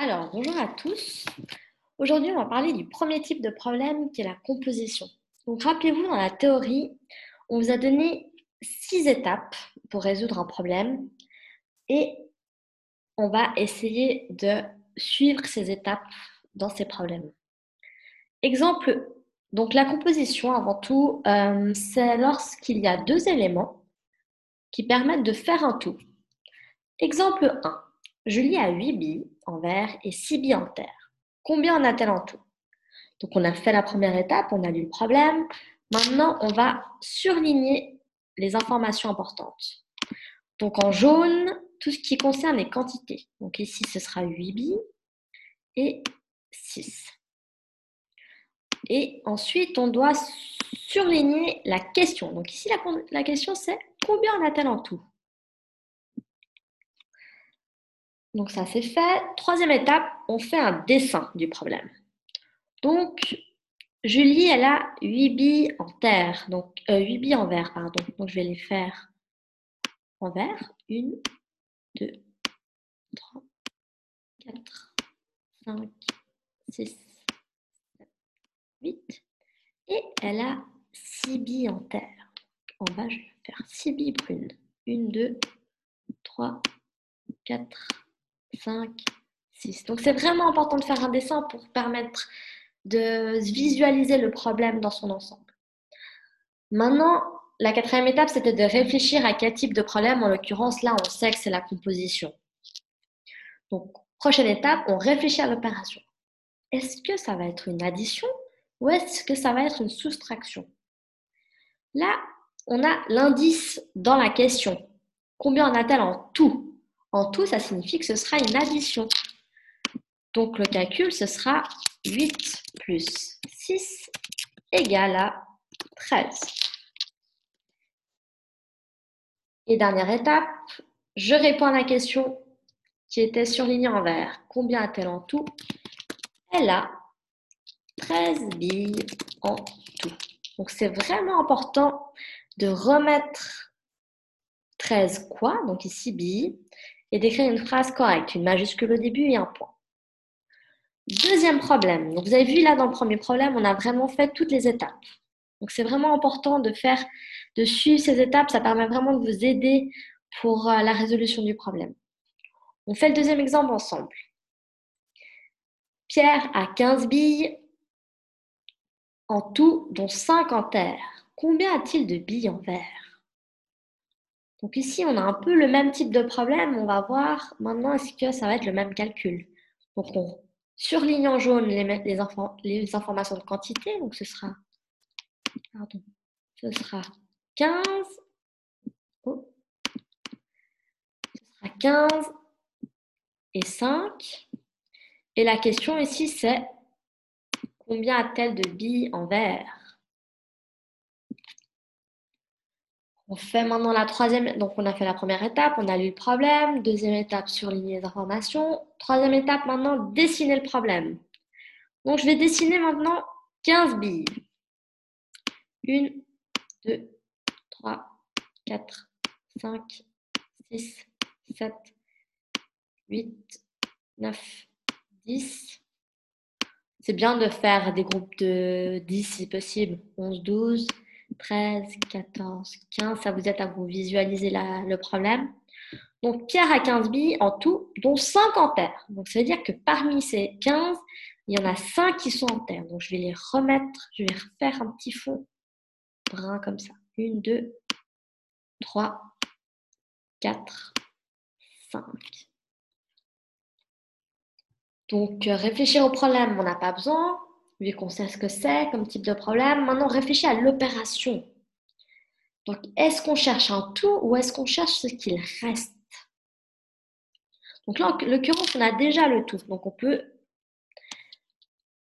Alors, bonjour à tous. Aujourd'hui, on va parler du premier type de problème qui est la composition. Donc, rappelez-vous, dans la théorie, on vous a donné six étapes pour résoudre un problème et on va essayer de suivre ces étapes dans ces problèmes. Exemple, donc la composition, avant tout, euh, c'est lorsqu'il y a deux éléments qui permettent de faire un tout. Exemple 1. Julie a 8 billes en verre et 6 billes en terre. Combien en a-t-elle en tout? Donc on a fait la première étape, on a lu le problème. Maintenant, on va surligner les informations importantes. Donc en jaune, tout ce qui concerne les quantités. Donc ici, ce sera 8 billes et 6. Et ensuite, on doit surligner la question. Donc ici, la, la question, c'est combien en a-t-elle en tout? Donc ça c'est fait. Troisième étape, on fait un dessin du problème. Donc Julie, elle a 8 billes en terre, donc 8 euh, billes en verre, pardon. Donc je vais les faire en verre. 1, 2, 3, 4, 5, 6, 7, 8. Et elle a 6 billes en terre. En bas, je vais faire 6 billes brunes. 1, 2, 3, 4, 5, 6. Donc c'est vraiment important de faire un dessin pour permettre de visualiser le problème dans son ensemble. Maintenant, la quatrième étape, c'était de réfléchir à quel type de problème. En l'occurrence, là, on sait que c'est la composition. Donc, prochaine étape, on réfléchit à l'opération. Est-ce que ça va être une addition ou est-ce que ça va être une soustraction? Là, on a l'indice dans la question. Combien en a-t-elle en tout? En tout, ça signifie que ce sera une addition. Donc le calcul, ce sera 8 plus 6 égale à 13. Et dernière étape, je réponds à la question qui était surlignée en vert. Combien a-t-elle en tout? Elle a 13 billes en tout. Donc c'est vraiment important de remettre 13 quoi, donc ici billes, et d'écrire une phrase correcte, une majuscule au début et un point. Deuxième problème. Vous avez vu là dans le premier problème, on a vraiment fait toutes les étapes. Donc, c'est vraiment important de faire, de suivre ces étapes. Ça permet vraiment de vous aider pour euh, la résolution du problème. On fait le deuxième exemple ensemble. Pierre a 15 billes en tout, dont 5 en terre. Combien a-t-il de billes en verre? Donc ici, on a un peu le même type de problème. On va voir maintenant est-ce que ça va être le même calcul? Donc on surligne en jaune les, les, informations de quantité. Donc ce sera, pardon, ce sera 15. Oh, ce sera 15 et 5. Et la question ici, c'est combien a-t-elle de billes en verre? On fait maintenant la troisième, donc on a fait la première étape, on a lu le problème. Deuxième étape, surligner les informations. Troisième étape, maintenant, dessiner le problème. Donc je vais dessiner maintenant 15 billes. 1, 2, 3, 4, 5, 6, 7, 8, 9, 10. C'est bien de faire des groupes de 10 si possible. 11, 12, 13, 14, 15. Ça vous aide à vous visualiser le problème. Donc, Pierre a 15 billes en tout, dont 5 en terre. Donc, ça veut dire que parmi ces 15, il y en a 5 qui sont en terre. Donc, je vais les remettre, je vais refaire un petit fond brun comme ça. 1, 2, 3, 4, 5. Donc, euh, réfléchir au problème, on n'a pas besoin vu qu'on sait ce que c'est comme type de problème. Maintenant, réfléchis à l'opération. Donc, est-ce qu'on cherche un tout ou est-ce qu'on cherche ce qu'il reste? Donc là, en l'occurrence, on a déjà le tout. Donc, on peut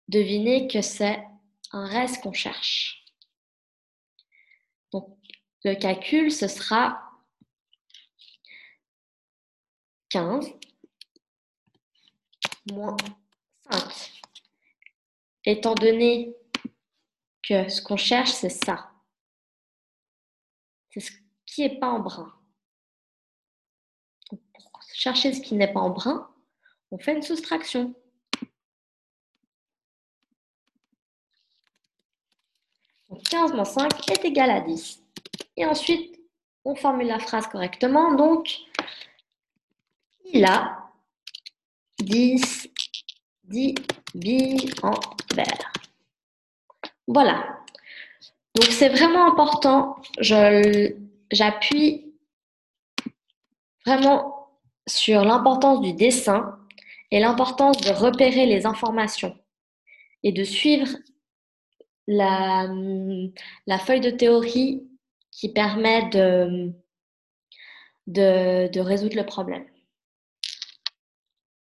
deviner que c'est un reste qu'on cherche. Donc, le calcul, ce sera 15 moins 5 étant donné que ce qu'on cherche, c'est ça. C'est ce qui n'est pas en brun. pour chercher ce qui n'est pas en brun, on fait une soustraction. Donc 15 moins 5 est égal à 10. Et ensuite, on formule la phrase correctement. Donc, il a 10, 10 billes en verre. Voilà. Donc, c'est vraiment important. J'appuie vraiment sur l'importance du dessin et l'importance de repérer les informations et de suivre la, feuille de théorie qui permet de résoudre le problème.